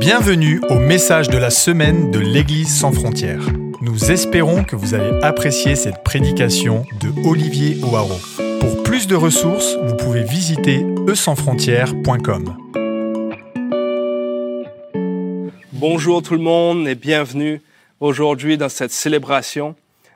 Bienvenue au message de la semaine de l'Église sans frontières. Nous espérons que vous allez apprécier cette prédication de Olivier Oaro. Pour plus de ressources, vous pouvez visiter eusansfrontières.com. Bonjour tout le monde et bienvenue aujourd'hui dans cette célébration.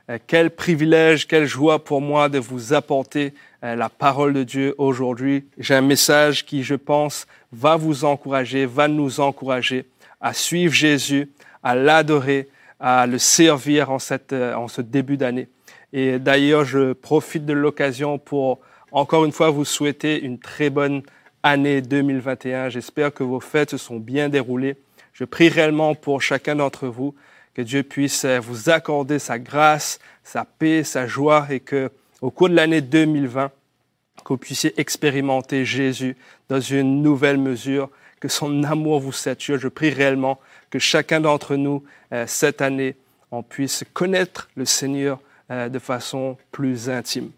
Euh, quel privilège, quelle joie pour moi de vous apporter la parole de Dieu aujourd'hui. J'ai un message qui, je pense, va vous encourager, va nous encourager à suivre Jésus, à l'adorer, à le servir en, cette, euh, en ce début d'année. Et d'ailleurs, je profite de l'occasion pour encore une fois vous souhaiter une très bonne année 2021. J'espère que vos fêtes se sont bien déroulées. Je prie réellement pour chacun d'entre vous que Dieu puisse euh, vous accorder sa grâce, sa paix, sa joie et que au cours de l'année 2020, que vous puissiez expérimenter Jésus dans une nouvelle mesure, que son amour vous sature. Je prie réellement que chacun d'entre nous, euh, cette année, on puisse connaître le Seigneur euh, de façon plus intime.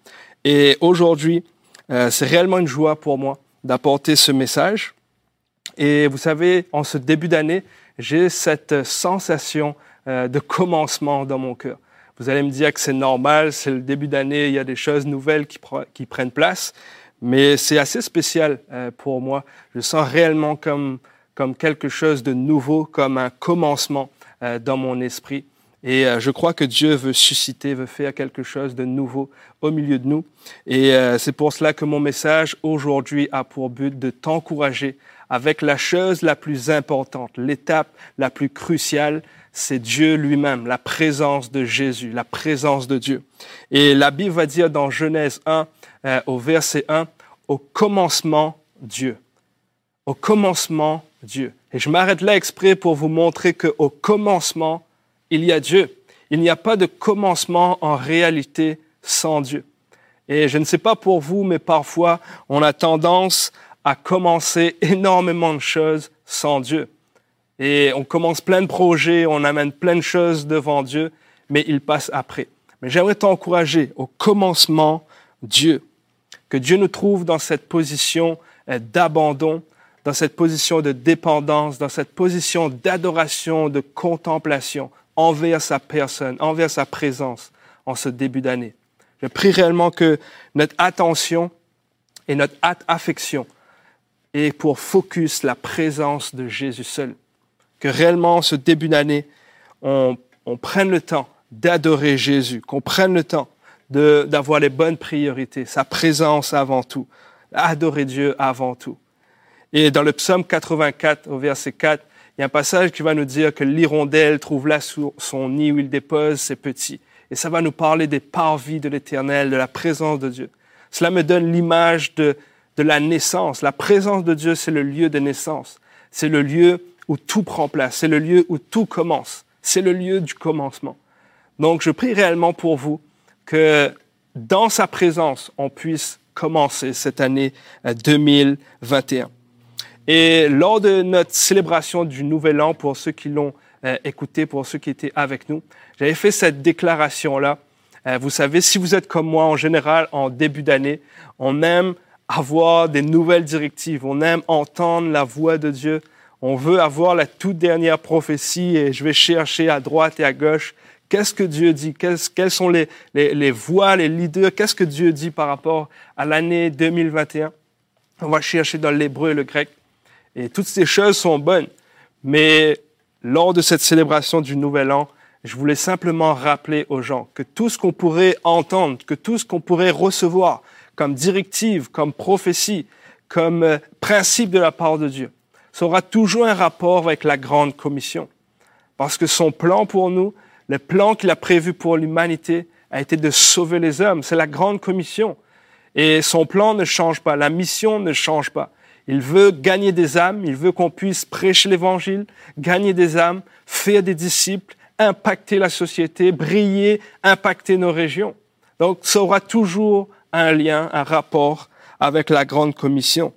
Et aujourd'hui, euh, c'est réellement une joie pour moi d'apporter ce message. Et vous savez, en ce début d'année, j'ai cette sensation de commencement dans mon cœur. Vous allez me dire que c'est normal, c'est le début d'année, il y a des choses nouvelles qui, prennent place, mais c'est assez spécial euh, pour moi. Je sens réellement comme, comme quelque chose de nouveau, comme un commencement euh, dans mon esprit. Et euh, je crois que Dieu veut susciter, veut faire quelque chose de nouveau au milieu de nous. Et c'est pour cela que mon message aujourd'hui a pour but de t'encourager avec la chose la plus importante, l'étape la plus cruciale, c'est Dieu lui-même, la présence de Jésus, la présence de Dieu. Et la Bible va dire dans Genèse 1, euh, au verset 1, au commencement Dieu. Au commencement Dieu. Et je m'arrête là exprès pour vous montrer qu'au commencement, il y a Dieu. Il n'y a pas de commencement en réalité sans Dieu. Et je ne sais pas pour vous, mais parfois, on a tendance à commencer énormément de choses sans Dieu. Et on commence plein de projets, on amène plein de choses devant Dieu, mais il passe après. Mais j'aimerais t'encourager au commencement, Dieu. Que Dieu nous trouve dans cette position euh, d'abandon, dans cette position de dépendance, dans cette position d'adoration, de contemplation envers sa personne, envers sa présence en ce début d'année. Je prie réellement que notre attention et notre affection est pour focus la présence de Jésus seul que réellement ce début d'année, on, prenne le temps d'adorer Jésus, qu'on prenne le temps d'avoir les bonnes priorités, sa présence avant tout, adorer Dieu avant tout. Et dans le psaume 84, au verset 4, il y a un passage qui va nous dire que l'hirondelle trouve là son nid où il dépose ses petits. Et ça va nous parler des parvis de l'éternel, de la présence de Dieu. Cela me donne l'image de, de la naissance. La présence de Dieu, c'est le lieu de naissance. C'est le lieu où tout prend place, c'est le lieu où tout commence, c'est le lieu du commencement. Donc je prie réellement pour vous que dans sa présence, on puisse commencer cette année 2021. Euh, Et lors de notre célébration du Nouvel An, pour ceux qui l'ont euh, écouté, pour ceux qui étaient avec nous, j'avais fait cette déclaration-là. Euh, vous savez, si vous êtes comme moi, en général, en début d'année, on aime avoir des nouvelles directives, on aime entendre la voix de Dieu, on veut avoir la toute dernière prophétie et je vais chercher à droite et à gauche qu'est-ce que Dieu dit, quelles, sont les, les, voix, les leaders, qu'est-ce que Dieu dit par rapport à l'année 2021. On va chercher dans l'hébreu et le grec. Et toutes ces choses sont bonnes. Mais lors de cette célébration du Nouvel An, je voulais simplement rappeler aux gens que tout ce qu'on pourrait entendre, que tout ce qu'on pourrait recevoir comme directive, comme prophétie, comme euh, principe de la part de Dieu, ça aura toujours un rapport avec la grande commission. Parce que son plan pour nous, le plan qu'il a prévu pour l'humanité, a été de sauver les hommes. C'est la grande commission. Et son plan ne change pas, la mission ne change pas. Il veut gagner des âmes, il veut qu'on puisse prêcher l'évangile, gagner des âmes, faire des disciples, impacter la société, briller, impacter nos régions. Donc ça aura toujours un lien, un rapport avec la grande commission.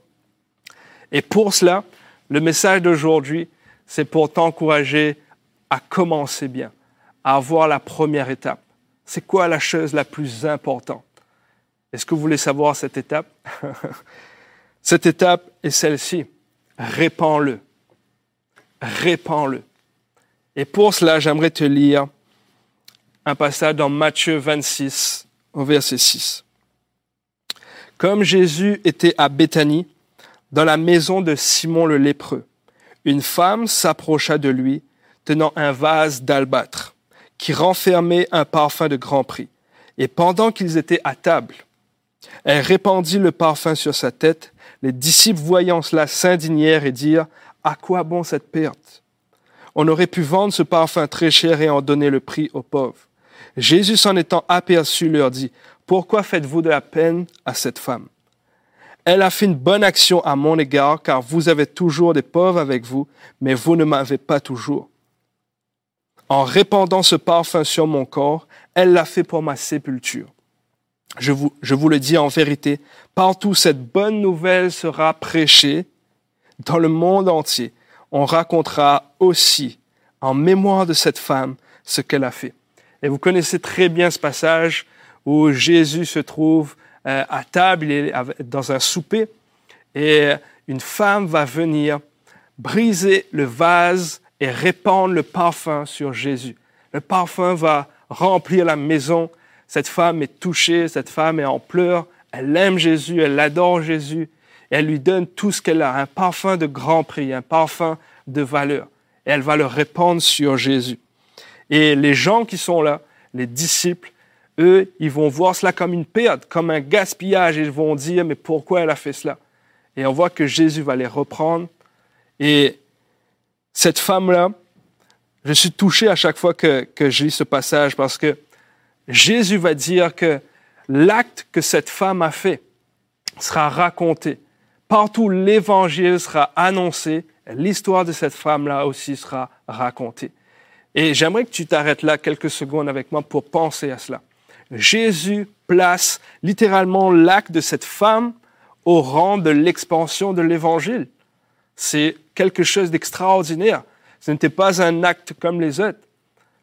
Et pour cela, le message d'aujourd'hui, c'est pour t'encourager à commencer bien, à avoir la première étape. C'est quoi la chose la plus importante? Est-ce que vous voulez savoir cette étape? Cette étape est celle-ci. Répands-le. Répands-le. Et pour cela, j'aimerais te lire un passage dans Matthieu 26, au verset 6. Comme Jésus était à Béthanie, dans la maison de Simon le lépreux, une femme s'approcha de lui, tenant un vase d'albâtre, qui renfermait un parfum de grand prix. Et pendant qu'ils étaient à table, elle répandit le parfum sur sa tête. Les disciples voyant cela s'indignèrent et dirent, À quoi bon cette perte? On aurait pu vendre ce parfum très cher et en donner le prix aux pauvres. Jésus s'en étant aperçu leur dit, Pourquoi faites-vous de la peine à cette femme? Elle a fait une bonne action à mon égard, car vous avez toujours des pauvres avec vous, mais vous ne m'avez pas toujours. En répandant ce parfum sur mon corps, elle l'a fait pour ma sépulture. Je vous, je vous le dis en vérité, partout cette bonne nouvelle sera prêchée dans le monde entier. On racontera aussi en mémoire de cette femme ce qu'elle a fait. Et vous connaissez très bien ce passage où Jésus se trouve euh, à table, est dans un souper, et une femme va venir briser le vase et répandre le parfum sur Jésus. Le parfum va remplir la maison. Cette femme est touchée, cette femme est en pleurs. Elle aime Jésus, elle adore Jésus. Et elle lui donne tout ce qu'elle a, un parfum de grand prix, un parfum de valeur. Et elle va le répandre sur Jésus. Et les gens qui sont là, les disciples, eux, ils vont voir cela comme une perte, comme un gaspillage. Ils vont dire, mais pourquoi elle a fait cela? Et on voit que Jésus va les reprendre. Et cette femme-là, je suis touché à chaque fois que, que je lis ce passage parce que Jésus va dire que l'acte que cette femme a fait sera raconté. Partout l'évangile sera annoncé, l'histoire de cette femme-là aussi sera racontée. Et j'aimerais que tu t'arrêtes là quelques secondes avec moi pour penser à cela. Jésus place littéralement l'acte de cette femme au rang de l'expansion de l'évangile. C'est quelque chose d'extraordinaire. Ce n'était pas un acte comme les autres.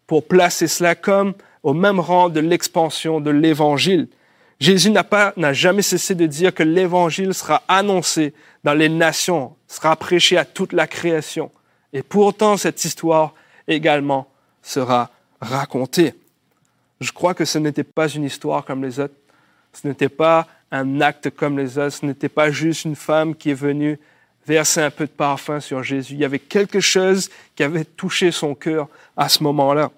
Pour placer cela comme au même rang de l'expansion de l'évangile. Jésus n'a pas, n'a jamais cessé de dire que l'évangile sera annoncé dans les nations, sera prêché à toute la création. Et pourtant, cette histoire également sera racontée. Je crois que ce n'était pas une histoire comme les autres. Ce n'était pas un acte comme les autres. Ce n'était pas juste une femme qui est venue verser un peu de parfum sur Jésus. Il y avait quelque chose qui avait touché son cœur à ce moment-là.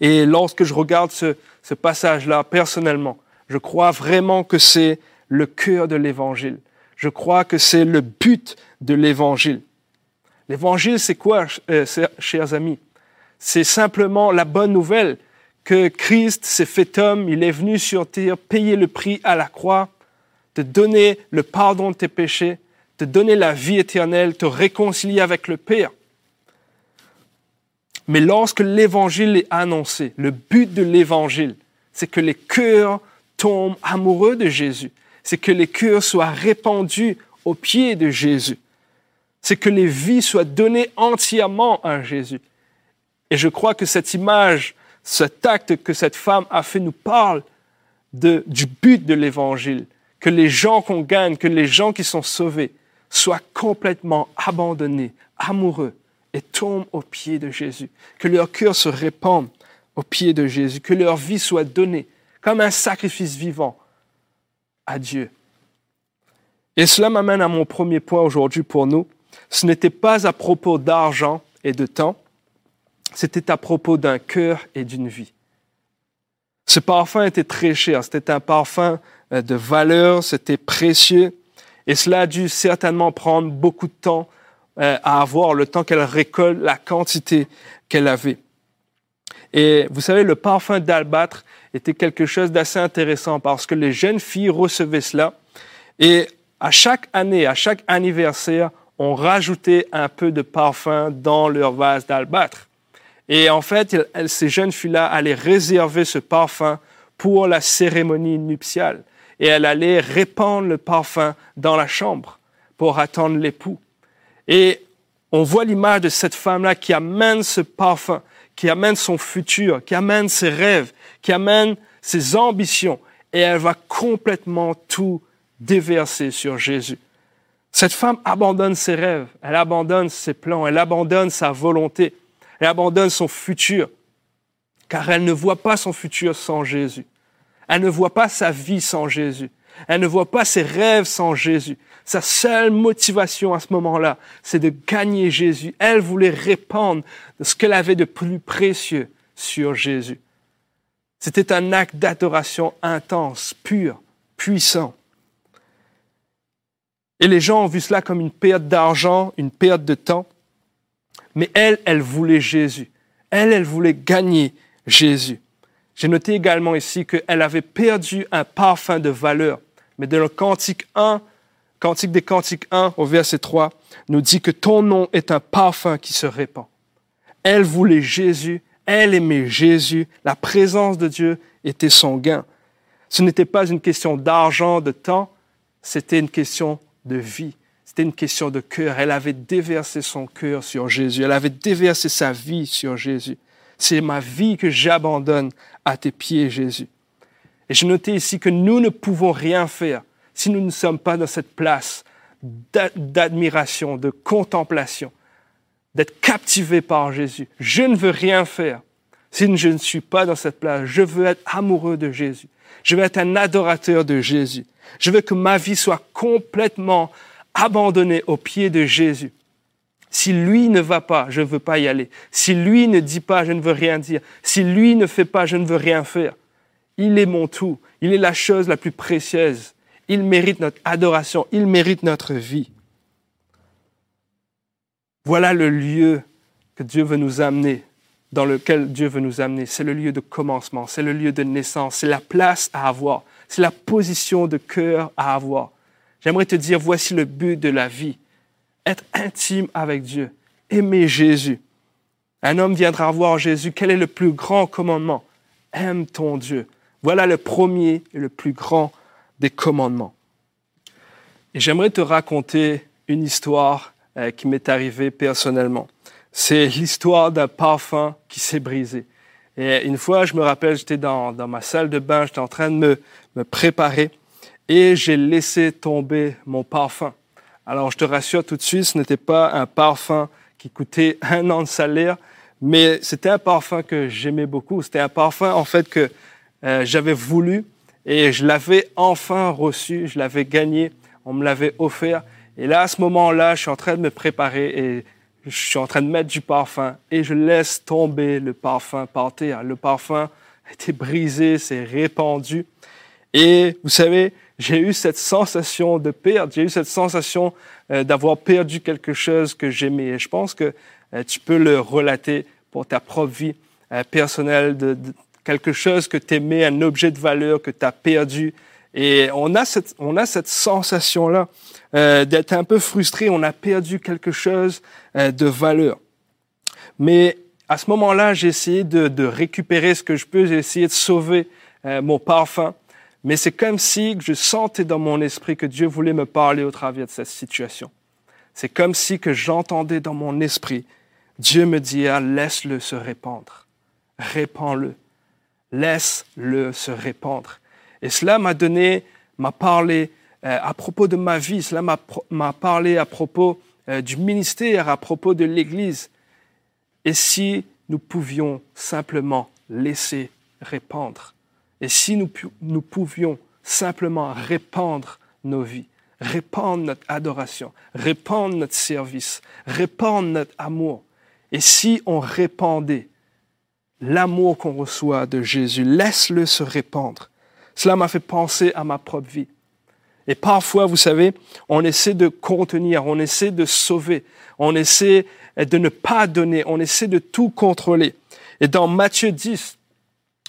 Et lorsque je regarde ce, ce passage-là, personnellement, je crois vraiment que c'est le cœur de l'Évangile. Je crois que c'est le but de l'Évangile. L'Évangile, c'est quoi, euh, chers amis? C'est simplement la bonne nouvelle que Christ s'est fait homme, il est venu sur terre payer le prix à la croix, te donner le pardon de tes péchés, te donner la vie éternelle, te réconcilier avec le Père. Mais lorsque l'évangile est annoncé, le but de l'évangile, c'est que les cœurs tombent amoureux de Jésus. C'est que les cœurs soient répandus aux pieds de Jésus. C'est que les vies soient données entièrement à Jésus. Et je crois que cette image, cet acte que cette femme a fait nous parle du but de l'évangile. Que les gens qu'on gagne, que les gens qui sont sauvés soient complètement abandonnés, amoureux et tombent aux pieds de Jésus. Que leur cœur se répande aux pieds de Jésus. Que leur vie soit donnée comme un sacrifice vivant à Dieu. Et cela m'amène à mon premier point aujourd'hui pour nous. Ce n'était pas à propos d'argent et de temps, c'était à propos d'un cœur et d'une vie. Ce parfum était très cher, c'était un parfum euh, de valeur, c'était précieux, et cela a dû certainement prendre beaucoup de temps euh, à avoir, le temps qu'elle récolte la quantité qu'elle avait. Et vous savez, le parfum d'albâtre était quelque chose d'assez intéressant parce que les jeunes filles recevaient cela et à chaque année, à chaque anniversaire, on rajoutait un peu de parfum dans leur vase d'albâtre. Et en fait, ces jeunes filles-là allaient réserver ce parfum pour la cérémonie nuptiale et elle allait répandre le parfum dans la chambre pour attendre l'époux. Et on voit l'image de cette femme-là qui amène ce parfum, qui amène son futur, qui amène ses rêves, qui amène ses ambitions. et elle va complètement tout déverser sur Jésus. Cette femme abandonne ses rêves, elle abandonne ses plans, elle abandonne sa volonté, elle abandonne son futur, car elle ne voit pas son futur sans Jésus. Elle ne voit pas sa vie sans Jésus. Elle ne voit pas ses rêves sans Jésus. Sa seule motivation à ce moment-là, c'est de gagner Jésus. Elle voulait répandre ce qu'elle avait de plus précieux sur Jésus. C'était un acte d'adoration intense, pur, puissant. Et les gens ont vu cela comme une perte d'argent, une perte de temps. Mais elle, elle voulait Jésus. Elle, elle voulait gagner Jésus. J'ai noté également ici qu'elle avait perdu un parfum de valeur. Mais dans le Cantique 1, Cantique des Cantiques 1, au verset 3, nous dit que ton nom est un parfum qui se répand. Elle voulait Jésus, elle aimait Jésus, la présence de Dieu était son gain. Ce n'était pas une question d'argent, de temps, c'était une question de vie. C'était une question de cœur. Elle avait déversé son cœur sur Jésus. Elle avait déversé sa vie sur Jésus. C'est ma vie que j'abandonne à tes pieds, Jésus. Et je notais ici que nous ne pouvons rien faire si nous ne sommes pas dans cette place d'admiration, de contemplation, d'être captivé par Jésus. Je ne veux rien faire si je ne suis pas dans cette place. Je veux être amoureux de Jésus. Je veux être un adorateur de Jésus. Je veux que ma vie soit complètement abandonnée aux pieds de Jésus. Si lui ne va pas, je ne veux pas y aller. Si lui ne dit pas, je ne veux rien dire. Si lui ne fait pas, je ne veux rien faire. Il est mon tout. Il est la chose la plus précieuse. Il mérite notre adoration. Il mérite notre vie. Voilà le lieu que Dieu veut nous amener, dans lequel Dieu veut nous amener. C'est le lieu de commencement, c'est le lieu de naissance, c'est la place à avoir, c'est la position de cœur à avoir. J'aimerais te dire, voici le but de la vie. Être intime avec Dieu, aimer Jésus. Un homme viendra voir Jésus. Quel est le plus grand commandement? Aime ton Dieu. Voilà le premier et le plus grand des commandements. Et j'aimerais te raconter une histoire euh, qui m'est arrivée personnellement. C'est l'histoire d'un parfum qui s'est brisé. Et une fois, je me rappelle, j'étais dans, dans ma salle de bain, j'étais en train de me, me préparer et j'ai laissé tomber mon parfum. Alors, je te rassure tout de suite, ce n'était pas un parfum qui coûtait un an de salaire, mais c'était un parfum que j'aimais beaucoup. C'était un parfum, en fait, que euh, j'avais voulu et je l'avais enfin reçu, je l'avais gagné, on me l'avait offert. Et là, à ce moment-là, je suis en train de me préparer et je suis en train de mettre du parfum et je laisse tomber le parfum par terre. Le parfum a été brisé, c'est répandu. Et vous savez, j'ai eu cette sensation de perdre, j'ai eu cette sensation euh, d'avoir perdu quelque chose que j'aimais. Et je pense que euh, tu peux le relater pour ta propre vie euh, personnelle, de, quelque chose que tu aimais, un objet de valeur que tu as perdu. Et on a cette, on a cette sensation-là d'être un peu frustré, on a perdu quelque chose de valeur. Mais à ce moment-là, j'ai essayé de, de, récupérer ce que je peux, j'ai essayé de sauver mon parfum. Mais c'est comme si je sentais dans mon esprit que Dieu voulait me parler au travers de cette situation. C'est comme si que j'entendais dans mon esprit, Dieu me dit, ah, laisse-le se répandre. Répands-le. Laisse-le se répandre. Et cela m'a donné, m'a parlé euh, à propos de ma vie, cela m'a parlé à propos euh, du ministère, à propos de l'Église. Et si nous pouvions simplement laisser répandre et si nous, pouvions simplement répandre nos vies, répandre notre adoration, répandre notre service, répandre notre amour, et si on répandait l'amour qu'on reçoit de Jésus, laisse-le se répandre. Cela m'a fait penser à ma propre vie. Et parfois, vous savez, on essaie de contenir, on essaie de sauver, on essaie de ne pas donner, on essaie de tout contrôler. Et dans Matthieu 10,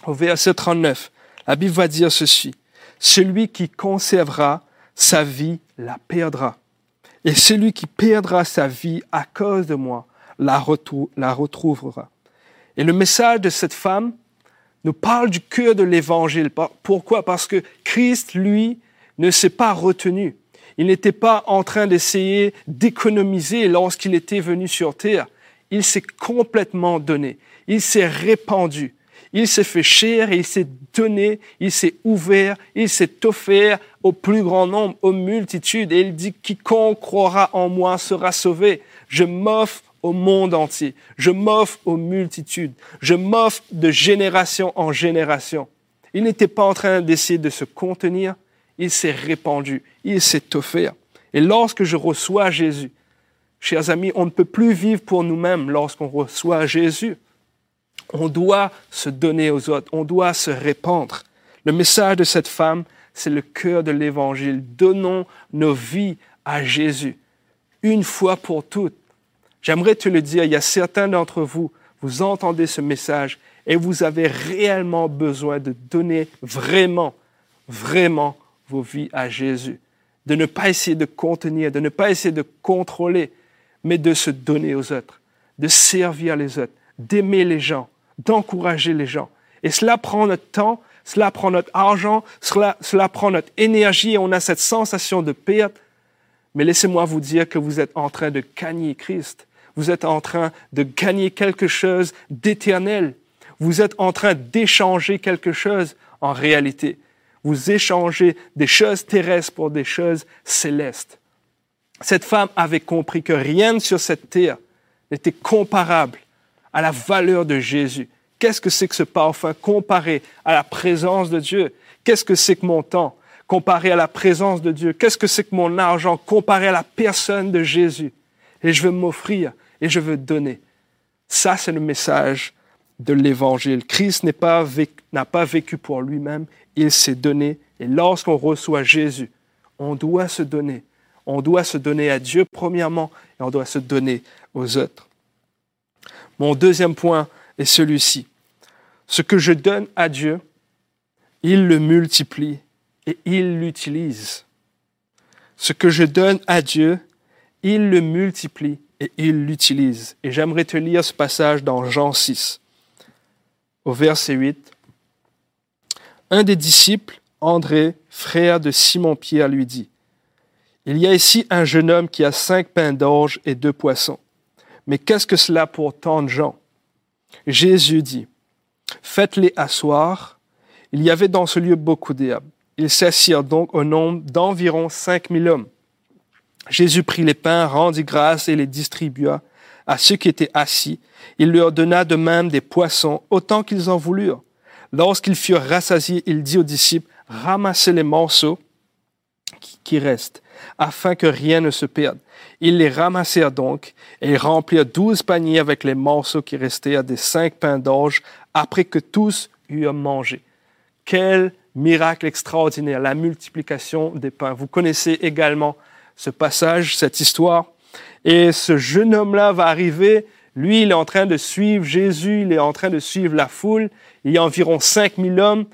au verset 39, la Bible va dire ceci. Celui qui conservera sa vie la perdra. Et celui qui perdra sa vie à cause de moi la, retrouvera. Et le message de cette femme nous parle du cœur de l'évangile. Pourquoi? Parce que Christ, lui, ne s'est pas retenu. Il n'était pas en train d'essayer d'économiser lorsqu'il était venu sur terre. Il s'est complètement donné. Il s'est répandu. Il s'est fait et il s'est donné, il s'est ouvert, il s'est offert au plus grand nombre, aux multitudes. Et il dit, quiconque croira en moi sera sauvé. Je m'offre au monde entier. Je m'offre aux multitudes. Je m'offre de génération en génération. Il n'était pas en train d'essayer de se contenir. Il s'est répandu. Il s'est offert. Et lorsque je reçois Jésus, chers amis, on ne peut plus vivre pour nous-mêmes lorsqu'on reçoit Jésus. On doit se donner aux autres, on doit se répandre. Le message de cette femme, c'est le cœur de l'Évangile. Donnons nos vies à Jésus, une fois pour toutes. J'aimerais te le dire, il y a certains d'entre vous, vous entendez ce message et vous avez réellement besoin de donner vraiment, vraiment vos vies à Jésus. De ne pas essayer de contenir, de ne pas essayer de contrôler, mais de se donner aux autres, de servir les autres, d'aimer les gens, d'encourager les gens. Et cela prend notre temps, cela prend notre argent, cela, cela prend notre énergie et on a cette sensation de perte. Mais laissez-moi vous dire que vous êtes en train de gagner Christ. Vous êtes en train de gagner quelque chose d'éternel. Vous êtes en train d'échanger quelque chose en réalité. Vous échangez des choses terrestres pour des choses célestes. Cette femme avait compris que rien sur cette terre n'était comparable à la valeur de Jésus. Qu'est-ce que c'est que ce parfum comparé à la présence de Dieu? Qu'est-ce que c'est que mon temps comparé à la présence de Dieu? Qu'est-ce que c'est que mon argent comparé à la personne de Jésus? Et je veux m'offrir et je veux donner. Ça, c'est le message de l'Évangile. Christ n'a pas, pas vécu pour lui-même, il s'est donné. Et lorsqu'on reçoit Jésus, on doit se donner. On doit se donner à Dieu premièrement et on doit se donner aux autres. Mon deuxième point est celui-ci. Ce que je donne à Dieu, il le multiplie et il l'utilise. Ce que je donne à Dieu, il le multiplie et il l'utilise. Et j'aimerais te lire ce passage dans Jean 6, au verset 8. Un des disciples, André, frère de Simon-Pierre, lui dit, Il y a ici un jeune homme qui a cinq pains d'orge et deux poissons. Mais qu'est-ce que cela pour tant de gens? Jésus dit, Faites-les asseoir. Il y avait dans ce lieu beaucoup d'herbes. Ils s'assirent donc au nombre d'environ cinq mille hommes. Jésus prit les pains, rendit grâce et les distribua à ceux qui étaient assis. Il leur donna de même des poissons, autant qu'ils en voulurent. Lorsqu'ils furent rassasiés, il dit aux disciples, ramassez les morceaux qui restent, afin que rien ne se perde. Ils les ramassèrent donc et remplirent douze paniers avec les morceaux qui restaient des cinq pains d'orge après que tous eurent mangé. Quel miracle extraordinaire, la multiplication des pains. Vous connaissez également ce passage, cette histoire. Et ce jeune homme-là va arriver, lui, il est en train de suivre Jésus, il est en train de suivre la foule. Il y a environ 5000 hommes.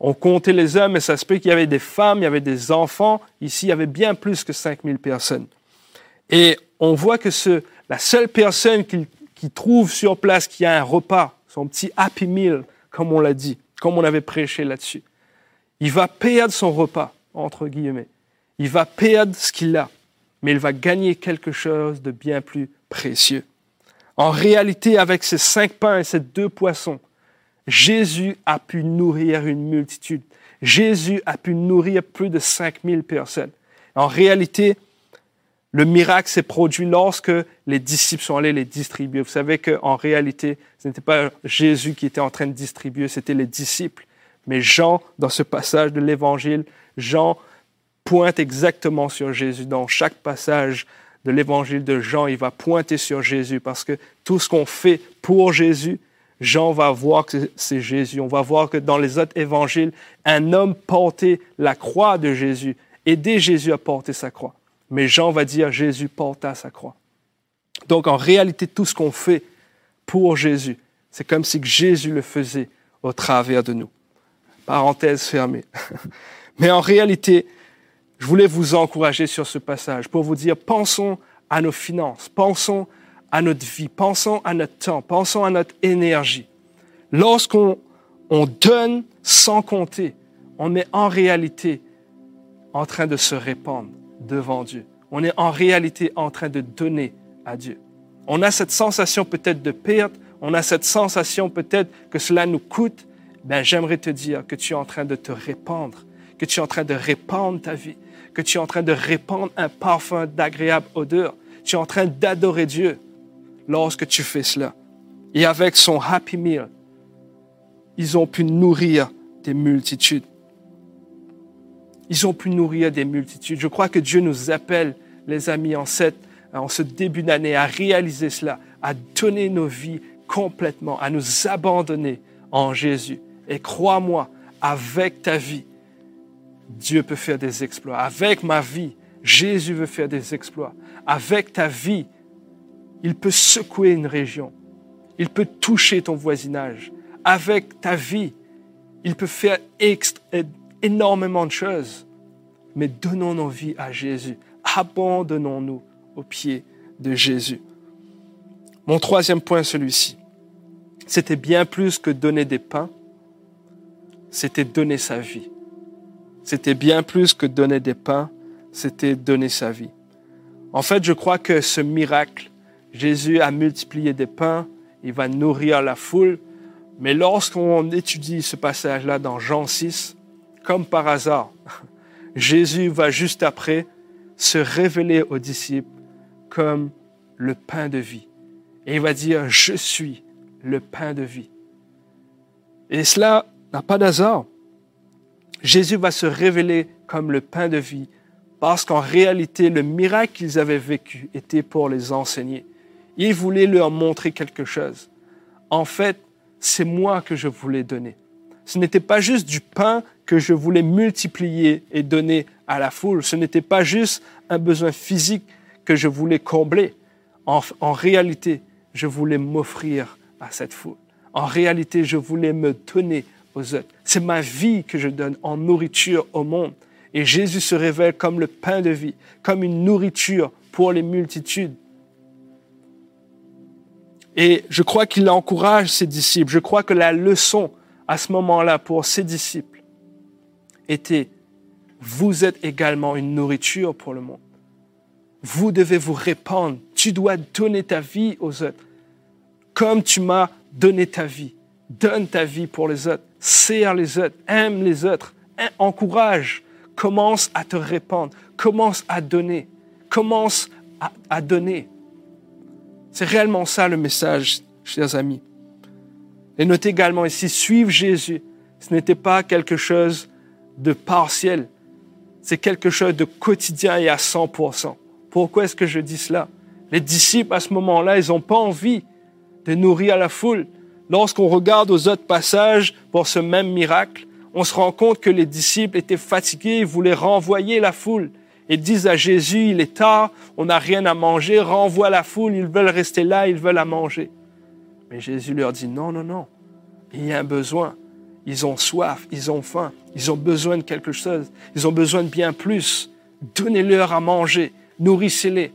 On comptait les hommes, et ça se peut qu'il y avait des femmes, il y avait des enfants. Ici, il y avait bien plus que 5000 personnes. Et on voit que ce, la seule personne qui, trouve sur place qui a un repas, son petit happy meal, comme on l'a dit, comme on avait prêché là-dessus, il va perdre son repas, entre guillemets. Il va perdre ce qu'il a, mais il va gagner quelque chose de bien plus précieux. En réalité, avec ces cinq pains et ces deux poissons, Jésus a pu nourrir une multitude. Jésus a pu nourrir plus de 5000 personnes. En réalité, le miracle s'est produit lorsque les disciples sont allés les distribuer. Vous savez qu'en réalité, ce n'était pas Jésus qui était en train de distribuer, c'était les disciples. Mais Jean, dans ce passage de l'Évangile, Jean pointe exactement sur Jésus. Dans chaque passage de l'Évangile de Jean, il va pointer sur Jésus parce que tout ce qu'on fait pour Jésus, Jean va voir que c'est Jésus. On va voir que dans les autres évangiles, un homme portait la croix de Jésus, aidait Jésus à porter sa croix. Mais Jean va dire Jésus porta sa croix. Donc en réalité, tout ce qu'on fait pour Jésus, c'est comme si Jésus le faisait au travers de nous. Parenthèse fermée. Mais en réalité, je voulais vous encourager sur ce passage pour vous dire, pensons à nos finances, pensons à notre vie, pensons à notre temps, pensons à notre énergie. Lorsqu'on on donne sans compter, on est en réalité en train de se répandre devant Dieu. On est en réalité en train de donner à Dieu. On a cette sensation peut-être de perte, on a cette sensation peut-être que cela nous coûte, ben, j'aimerais te dire que tu es en train de te répandre, que tu es en train de répandre ta vie, que tu es en train de répandre un parfum d'agréable odeur. Tu es en train d'adorer Dieu lorsque tu fais cela. Et avec son Happy Meal, ils ont pu nourrir des multitudes. Ils ont pu nourrir des multitudes. Je crois que Dieu nous appelle, les amis, en, cette, en ce début d'année, à réaliser cela, à donner nos vies complètement, à nous abandonner en Jésus. Et crois-moi, avec ta vie, Dieu peut faire des exploits. Avec ma vie, Jésus veut faire des exploits. Avec ta vie, il peut secouer une région. Il peut toucher ton voisinage. Avec ta vie, il peut faire énormément de choses. Mais donnons nos vies à Jésus. Abandonnons-nous aux pieds de Jésus. Mon troisième point, celui-ci. C'était bien plus que donner des pains, c'était donner sa vie. C'était bien plus que donner des pains, c'était donner sa vie. En fait, je crois que ce miracle, Jésus a multiplié des pains, il va nourrir la foule, mais lorsqu'on étudie ce passage-là dans Jean 6, comme par hasard, Jésus va juste après se révéler aux disciples comme le pain de vie. Et il va dire, je suis le pain de vie. Et cela n'a pas d'hasard. Jésus va se révéler comme le pain de vie parce qu'en réalité, le miracle qu'ils avaient vécu était pour les enseigner. Il voulait leur montrer quelque chose. En fait, c'est moi que je voulais donner. Ce n'était pas juste du pain que je voulais multiplier et donner à la foule. Ce n'était pas juste un besoin physique que je voulais combler. En, en réalité, je voulais m'offrir à cette foule. En réalité, je voulais me donner c'est ma vie que je donne en nourriture au monde. Et Jésus se révèle comme le pain de vie, comme une nourriture pour les multitudes. Et je crois qu'il encourage ses disciples. Je crois que la leçon à ce moment-là pour ses disciples était, vous êtes également une nourriture pour le monde. Vous devez vous répandre. Tu dois donner ta vie aux autres. Comme tu m'as donné ta vie. Donne ta vie pour les autres serre les autres, aime les autres, encourage, commence à te répandre, commence à donner, commence à, donner. C'est réellement ça le message, chers amis. Et notez également ici, suivre Jésus, ce n'était pas quelque chose de partiel, c'est quelque chose de quotidien et à 100%. Pourquoi est-ce que je dis cela? Les disciples, à ce moment-là, ils n'ont pas envie de nourrir la foule. Lorsqu'on regarde aux autres passages pour ce même miracle, on se rend compte que les disciples étaient fatigués, ils voulaient renvoyer la foule et disent à Jésus, il est tard, on n'a rien à manger, renvoie la foule, ils veulent rester là, ils veulent la manger. Mais Jésus leur dit, non, non, non, il y a un besoin. Ils ont soif, ils ont faim, ils ont besoin de quelque chose, ils ont besoin de bien plus. Donnez-leur à manger, nourrissez-les.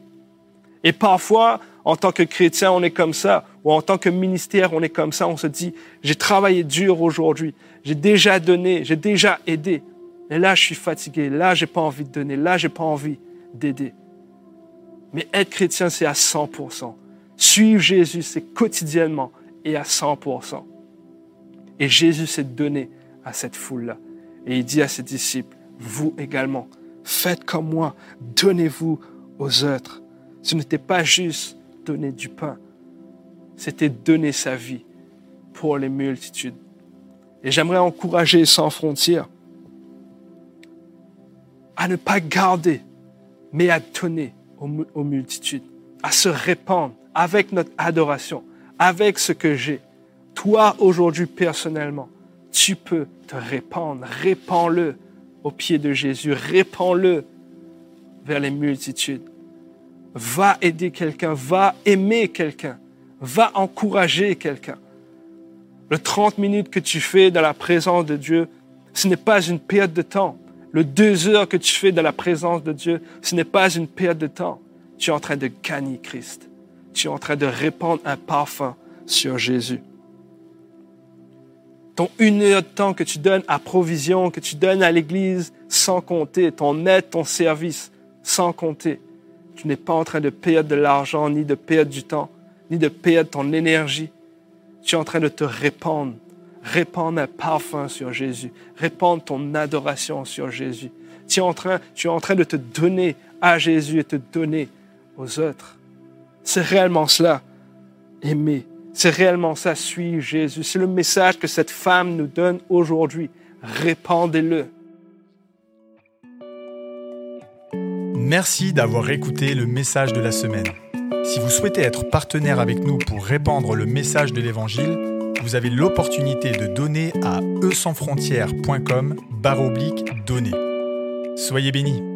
Et parfois, en tant que chrétien, on est comme ça, ou en tant que ministère, on est comme ça, on se dit, j'ai travaillé dur aujourd'hui, j'ai déjà donné, j'ai déjà aidé, et là, je suis fatigué, là, j'ai pas envie de donner, là, j'ai pas envie d'aider. Mais être chrétien, c'est à 100%. Suivre Jésus, c'est quotidiennement et à 100%. Et Jésus s'est donné à cette foule-là. Et il dit à ses disciples, vous également, faites comme moi, donnez-vous aux autres. Ce n'était pas juste donner du pain, c'était donner sa vie pour les multitudes. Et j'aimerais encourager sans frontières à ne pas garder, mais à donner aux, aux multitudes, à se répandre avec notre adoration, avec ce que j'ai. Toi, aujourd'hui, personnellement, tu peux te répandre. Répands-le au pied de Jésus. Répands-le vers les multitudes va aider quelqu'un, va aimer quelqu'un, va encourager quelqu'un. Le 30 minutes que tu fais dans la présence de Dieu, ce n'est pas une perte de temps. Le deux heures que tu fais dans la présence de Dieu, ce n'est pas une perte de temps. Tu es en train de gagner Christ. Tu es en train de répandre un parfum sur Jésus. Ton une heure de temps que tu donnes à provision, que tu donnes à l'Église, sans compter, ton aide, ton service, sans compter. Tu n'es pas en train de perdre de l'argent, ni de perdre du temps, ni de perdre ton énergie. Tu es en train de te répandre. Répandre un parfum sur Jésus. Répandre ton adoration sur Jésus. Tu es en train, tu es en train de te donner à Jésus et te donner aux autres. C'est réellement cela, aimer. C'est réellement ça, suivre Jésus. C'est le message que cette femme nous donne aujourd'hui. Répandez-le. Merci d'avoir écouté le message de la semaine. Si vous souhaitez être partenaire avec nous pour répandre le message de l'Évangile, vous avez l'opportunité de donner à eusansfrontières.com barre oblique donner. Soyez bénis.